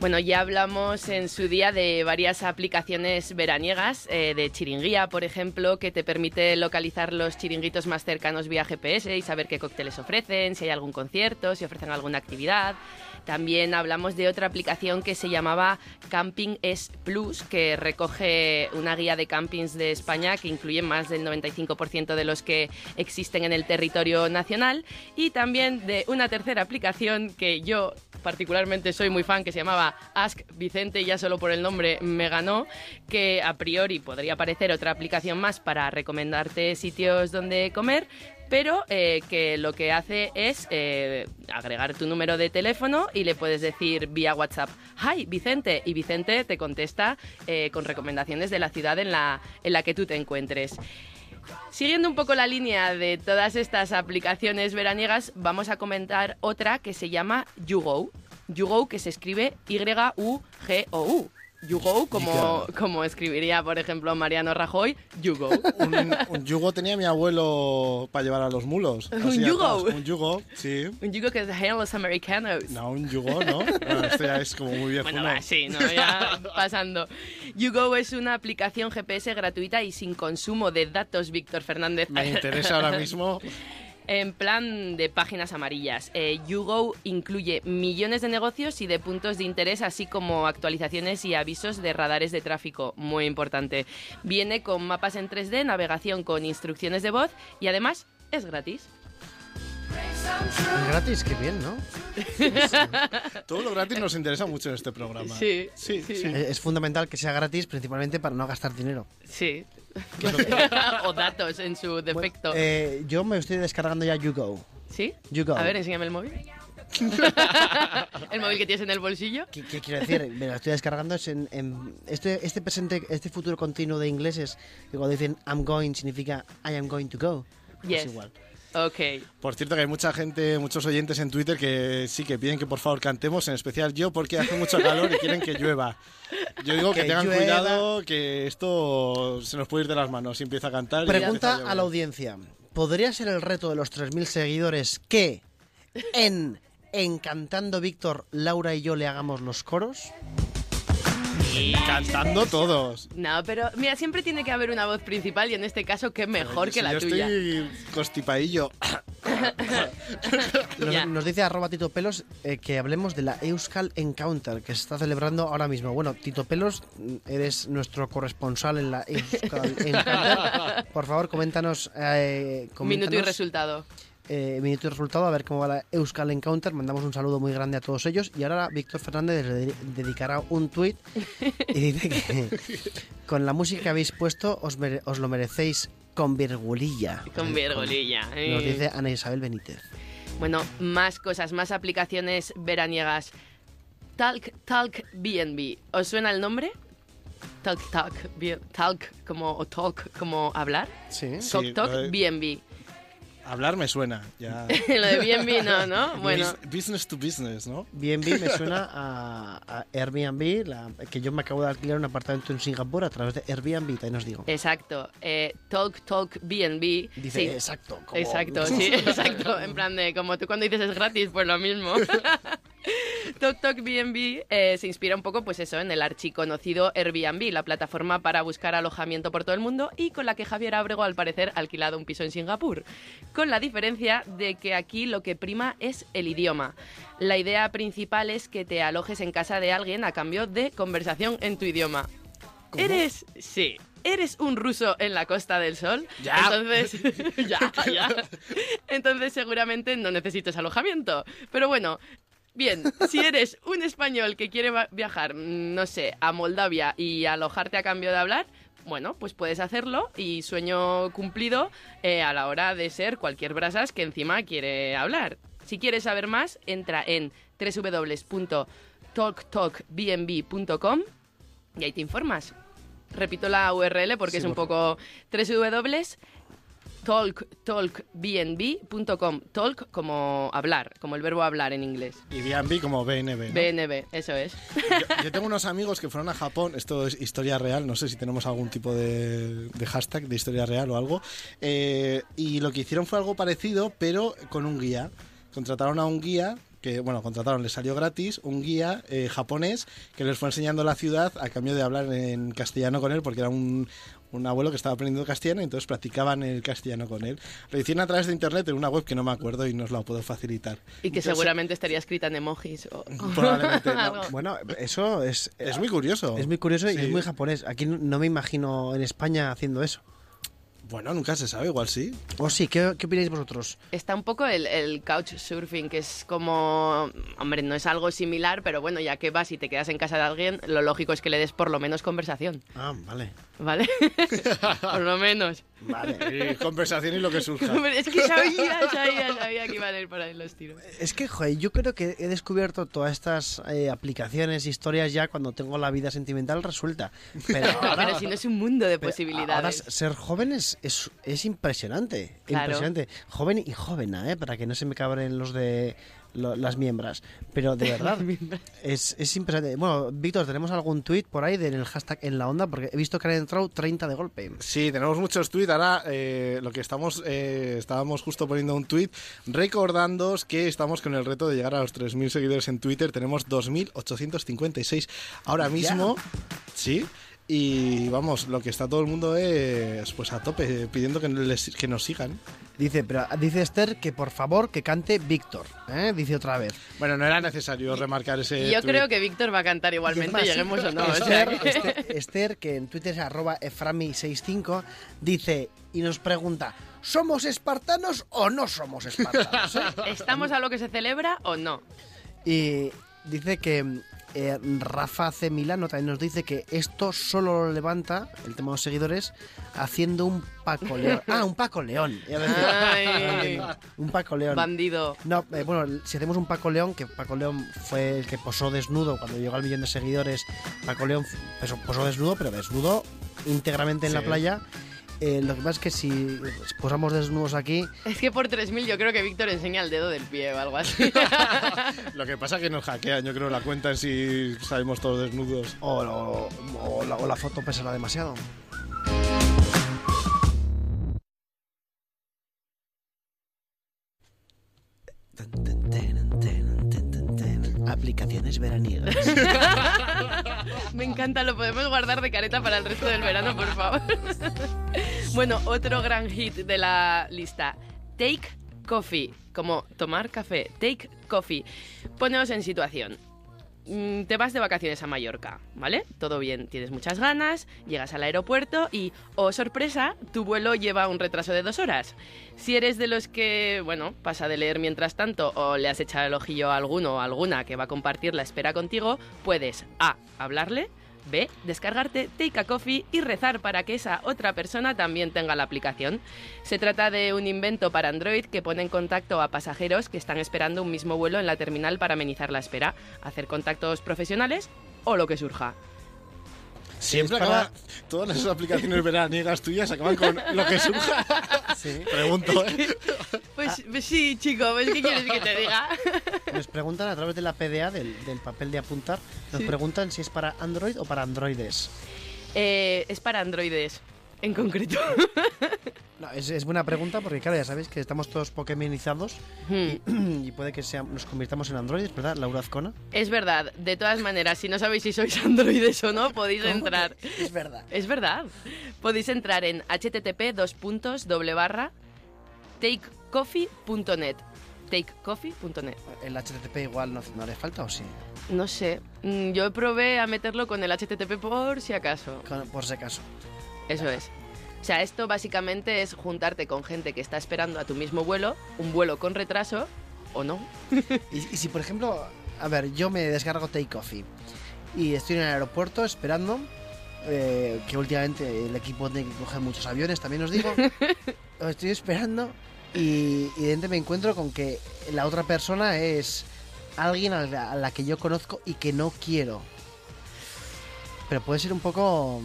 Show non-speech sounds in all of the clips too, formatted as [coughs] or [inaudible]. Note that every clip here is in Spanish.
Bueno, ya hablamos en su día de varias aplicaciones veraniegas, eh, de chiringuía, por ejemplo, que te permite localizar los chiringuitos más cercanos vía GPS y saber qué cócteles ofrecen, si hay algún concierto, si ofrecen alguna actividad. También hablamos de otra aplicación que se llamaba Camping S Plus, que recoge una guía de campings de España que incluye más del 95% de los que existen en el territorio nacional. Y también de una tercera aplicación que yo particularmente soy muy fan, que se llamaba Ask Vicente, ya solo por el nombre me ganó, que a priori podría parecer otra aplicación más para recomendarte sitios donde comer, pero eh, que lo que hace es eh, agregar tu número de teléfono y le puedes decir vía WhatsApp, hi Vicente, y Vicente te contesta eh, con recomendaciones de la ciudad en la, en la que tú te encuentres. Siguiendo un poco la línea de todas estas aplicaciones veraniegas, vamos a comentar otra que se llama YouGo. YouGo que se escribe Y-U-G-O-U. YouGo, como, como escribiría, por ejemplo, Mariano Rajoy, YouGo. [laughs] Un, un yugo tenía mi abuelo para llevar a los mulos. ¿Un así yugo? atrás. Un yugo, sí. Un yugo que dejan los americanos. No, un yugo, ¿no? Bueno, [laughs] esto ya es como muy viejo. Bueno, sí, ¿no? ya [laughs] pasando. YouGo es una aplicación GPS gratuita y sin consumo de datos, Víctor Fernández. Me interesa ahora mismo. En plan de páginas amarillas, eh, YouGo incluye millones de negocios y de puntos de interés, así como actualizaciones y avisos de radares de tráfico, muy importante. Viene con mapas en 3D, navegación con instrucciones de voz y además es gratis. Es gratis, qué bien, ¿no? [laughs] Todo lo gratis nos interesa mucho en este programa. Sí, sí, sí. sí. Eh, Es fundamental que sea gratis, principalmente para no gastar dinero. Sí. [laughs] o datos en su defecto. Eh, yo me estoy descargando ya YouGo. ¿Sí? YouGo. A ver, enséñame el móvil. [laughs] el móvil que tienes en el bolsillo. ¿Qué, qué quiero decir? Me lo estoy descargando es en, en- este, este presente, este futuro continuo de ingleses que cuando dicen I'm going significa I am going to go. Yes. Es igual. Ok. Por cierto que hay mucha gente, muchos oyentes en Twitter que sí que piden que por favor cantemos, en especial yo porque hace mucho calor y quieren que llueva. Yo digo que, Que tengan llueva. cuidado, que esto se nos puede ir de las manos si empieza a cantar. y Pregunta llover. a la audiencia. ¿Podría ser el reto de los 3.000 seguidores que en Encantando Víctor, Laura y yo le hagamos los coros? Cantando todos. No, pero mira, siempre tiene que haber una voz principal y en este caso, qué mejor que la yo tuya. estoy constipadillo. [coughs] Nos, dice arroba Tito Pelos eh, que hablemos de la Euskal Encounter que se está celebrando ahora mismo. Bueno, Tito Pelos, mm, eres nuestro corresponsal en la Euskal [laughs] Encounter. Por favor, coméntanos. Eh, Minuto y coméntanos, resultado. Eh, minuto y resultado, a ver cómo va la Euskal Encounter. Mandamos un saludo muy grande a todos ellos. Y ahora Víctor Fernández le de- dedicará un tuit y dice que [laughs] con la música que habéis puesto os, mere- os lo merecéis con virgulilla. Con virgulilla. Nos eh. dice Ana Isabel Benítez. Bueno, más cosas, más aplicaciones veraniegas. Talk, Talk BNB. ¿Os suena el nombre? Talk, Talk, Talk como, o Talk como hablar. Sí. Sí, Talk, Talk BNB. Hablar me suena. Ya. [laughs] Lo de BNB no, ¿no? Bueno. Bus- Business to business, ¿no? BNB me [laughs] suena a, a Airbnb, la- que yo me acabo de alquilar un apartamento en Singapur a través de Airbnb, ahí nos digo. Exacto. Eh, Talk Talk BNB. Dice, Sí. exacto. como- Exacto, sí, [laughs] exacto. En plan de, como tú cuando dices es gratis, pues lo mismo. Tok Tok BNB eh, se inspira un poco, pues eso, en el archiconocido Airbnb, la plataforma para buscar alojamiento por todo el mundo y con la que Javier Abrego, al parecer, ha alquilado un piso en Singapur. Con la diferencia de que aquí lo que prima es el idioma. La idea principal es que te alojes en casa de alguien a cambio de conversación en tu idioma. ¿Eres? Sí. ¿Eres un ruso en la Costa del Sol? Ya. Entonces, [laughs] ya, ya. [laughs] Entonces seguramente no necesites alojamiento. Pero bueno, bien, si eres un español que quiere viajar, mm, no sé, a Moldavia y alojarte a cambio de hablar, bueno, pues puedes hacerlo y sueño cumplido eh, a la hora de ser cualquier brasas que encima quiere hablar. Si quieres saber más, entra en www.talktalkbnb.com y ahí te informas. Repito la URL porque Sí, es un por poco www.talktalkbnb.com. Talk como hablar, como el verbo hablar en inglés. Y BNB como BNB. ¿no? BNB, eso es. Yo, yo tengo unos amigos que fueron a Japón, esto es historia real, no sé si tenemos algún tipo de, de hashtag de historia real o algo, eh, y lo que hicieron fue algo parecido, pero con un guía. Contrataron a un guía que, bueno, contrataron, les salió gratis un guía eh, japonés que les fue enseñando la ciudad a cambio de hablar en castellano con él, porque era un, un abuelo que estaba aprendiendo castellano y entonces practicaban el castellano con él. Lo hicieron a través de internet en una web que no me acuerdo y no os la puedo facilitar. Y que Entonces, seguramente estaría escrita en emojis. o- [laughs] Probablemente no. [laughs] Bueno, eso es, Es muy curioso. es muy curioso y es muy japonés. Aquí no me imagino en España haciendo eso. Bueno, nunca se sabe, igual sí. O sí, ¿qué, qué opináis vosotros? Está un poco el, el couchsurfing, que es como, hombre, no es algo similar, pero bueno, ya que vas y te quedas en casa de alguien, lo lógico es que le des por lo menos conversación, Ah, vale. ¿vale? [laughs] por lo menos. Vale. conversación y lo que surja. es que sabía, sabía, sabía que iban a ir por ahí los tiros. Es que, joder, yo creo que he descubierto todas estas eh, aplicaciones, historias ya cuando tengo la vida sentimental resuelta. Pero [laughs] ahora, Pero si no es un mundo de posibilidades. ahora ser joven es, es, es impresionante. Claro. Impresionante. Joven y jovena, ¿eh? Para que no se me cabren los de lo- las miembros. Pero de [laughs] verdad, es, es impresionante. Bueno, Víctor, ¿tenemos algún tuit por ahí del hashtag en la onda? Porque he visto que han entrado 30 de golpe. Sí, tenemos muchos tweets. Ahora eh, lo que estamos, eh, estábamos justo poniendo un tweet recordándoos que estamos con el reto de llegar a los 3.000 seguidores en Twitter. Tenemos 2.856 ahora mismo. Sí. Y vamos, lo que está todo el mundo es pues a tope, pidiendo que, les- que nos sigan. Dice, pero dice Esther que por favor que cante Víctor. ¿eh? Dice otra vez. Bueno, no era necesario remarcar ese yo creo que Víctor va a cantar igualmente, más, lleguemos o no. o sea Esther, que- Esther- Esther, que en Twitter es arroba eframi65, dice y nos pregunta, ¿somos espartanos o no somos espartanos? eh?". [laughs] ¿Estamos a lo que se celebra o no? y dice que eh, Rafa C. Milano también nos dice que esto solo lo levanta, el tema de los seguidores, haciendo un Paco León. [laughs] Ah, un Paco León. [laughs] Un Paco León. Bandido. No, eh, bueno, si hacemos un Paco León, que Paco León fue el que posó desnudo cuando llegó al millón de seguidores, Paco León posó, posó desnudo, pero desnudo íntegramente en la playa. Eh, lo que pasa es que si posamos desnudos aquí, Es que por 3.000 yo creo que Víctor enseña el dedo del pie o algo así. [laughs] Lo que pasa es que nos hackean, yo creo, la cuenta en si salimos todos desnudos. o, o la, o la foto pesará demasiado. Aplicaciones veraniegas. [laughs] Me encanta, lo podemos guardar de careta para el resto del verano, por favor. [laughs] bueno, otro gran hit de la lista. Take Coffee, como tomar café. Take Coffee. Poneos en situación. Mm, Te vas de vacaciones a Mallorca, ¿vale? Todo bien, tienes muchas ganas, llegas al aeropuerto y, oh sorpresa, tu vuelo lleva un retraso de dos horas. Si eres de los que, bueno, pasa de leer mientras tanto o le has echado el ojillo a alguno o alguna que va a compartir la espera contigo, puedes A. hablarle, B. descargarte Take a Coffee y rezar para que esa otra persona también tenga la aplicación. Se trata de un invento para Android que pone en contacto a pasajeros que están esperando un mismo vuelo en la terminal para amenizar la espera, hacer contactos profesionales o lo que surja. Siempre para- acaba- Todas las aplicaciones [laughs] veraniegas tuyas acaban con lo que surja. Sí. Pregunto, ¿eh? Pues pues sí, chico, pues, ¿qué quieres que te diga? [laughs] Nos preguntan a través de la PDA, del, del papel de apuntar, nos Sí. preguntan si es para Android o para Androides. Eh, es para androides, en concreto. [laughs] No, es, es buena pregunta porque, claro, ya sabéis que estamos todos pokemonizados Hmm. [clears throat] y puede que sea- nos convirtamos en androides, ¿verdad, Laura Azcona? Es verdad, de todas maneras, si no sabéis si sois [laughs] androides o no, podéis entrar. Es verdad. Es verdad. Podéis entrar en http dos puntos doble barra takecoffee.net. Takecoffee.net. El HTTP igual no, no hace falta o sí, No sé. mm, Yo probé a meterlo con el http por si acaso. Con- por si acaso. Eso es. O sea, esto básicamente es juntarte con gente que está esperando a tu mismo vuelo, un vuelo con retraso o no. [laughs] Y, y si, por ejemplo, a ver, yo me descargo Take Coffee y estoy en el aeropuerto esperando, eh, que últimamente el equipo tiene que coger muchos aviones, también os digo, [laughs] estoy esperando y, y de repente me encuentro con que la otra persona es alguien a la, a la que yo conozco y que no quiero. Pero puede ser un poco...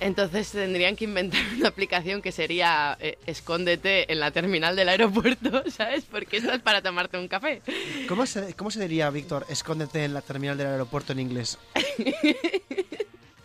Entonces tendrían que inventar una aplicación que sería eh, escóndete en la terminal del aeropuerto, [laughs] ¿sabes? Porque esta es para tomarte un café. ¿Cómo se, cómo se diría, Víctor, escóndete en la terminal del aeropuerto en inglés? [laughs]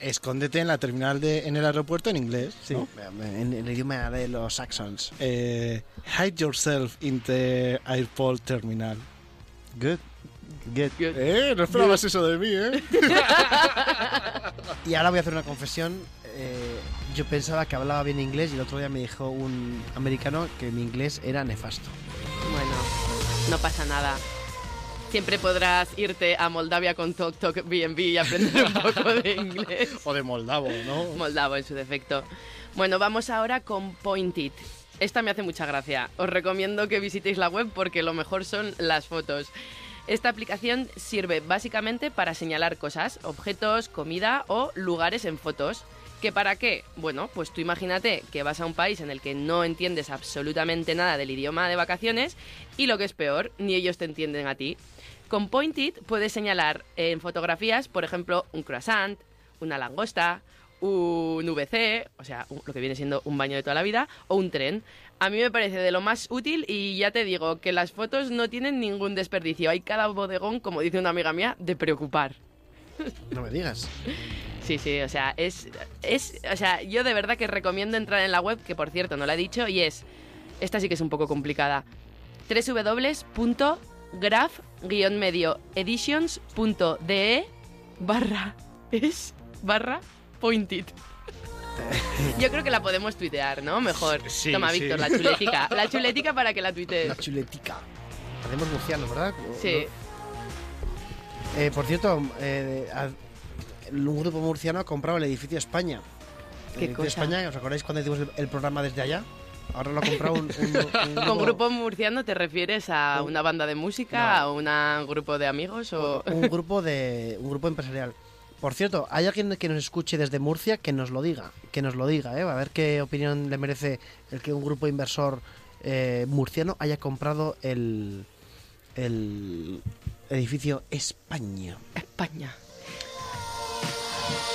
Escóndete en la terminal de, en el aeropuerto en inglés. ¿no? En el idioma de los saxons. Eh, hide yourself in the airport terminal. Good. Get. Eh, no esperabas eso de mí, ¿eh? [laughs] Y ahora voy a hacer una confesión. Eh, yo pensaba que hablaba bien inglés y el otro día me dijo un americano que mi inglés era nefasto. Bueno, no pasa nada. Siempre podrás irte a Moldavia con Tok Tok BNB y aprender un poco de [laughs] inglés. O de moldavo, ¿no? Moldavo en su defecto. Bueno, vamos ahora con Pointit. Esta me hace mucha gracia. Os recomiendo que visitéis la web porque lo mejor son las fotos. Esta aplicación sirve básicamente para señalar cosas, objetos, comida o lugares en fotos. ¿Que para qué? Bueno, pues tú imagínate que vas a un país en el que no entiendes absolutamente nada del idioma de vacaciones y lo que es peor, ni ellos te entienden a ti. Con Pointit puedes señalar en fotografías, por ejemplo, un croissant, una langosta, un VC, o sea, lo que viene siendo un baño de toda la vida, o un tren. A mí me parece de lo más útil y ya te digo que las fotos no tienen ningún desperdicio. Hay cada bodegón, como dice una amiga mía, de preocupar. No me digas. Sí, sí, o sea, es, es, o sea, yo de verdad que recomiendo entrar en la web, que por cierto no la he dicho, y es, esta sí que es un poco complicada, www.graph-editions.de barra es barra pointed. [laughs] Yo creo que la podemos tuitear, ¿no? Mejor. Sí, Toma, sí. Víctor, la chuletica. [laughs] La chuletica para que la La tuitees. chuletica. Hacemos murcianos, ¿verdad? Sí. Eh, por cierto, eh, un grupo murciano ha comprado el edificio España. El ¿Qué edificio cosa? España, ¿os acordáis cuando hicimos el, el programa desde allá? Ahora lo ha comprado un, un- [laughs] un ¿Con grupo murciano te refieres a Un- una banda de música, No. a un grupo de amigos o...? un grupo de un grupo empresarial. Por cierto, hay alguien que nos escuche desde Murcia que nos lo diga, que nos lo diga, ¿eh? a ver qué opinión le merece el que un grupo inversor eh, murciano haya comprado el el edificio España. España. Thank you.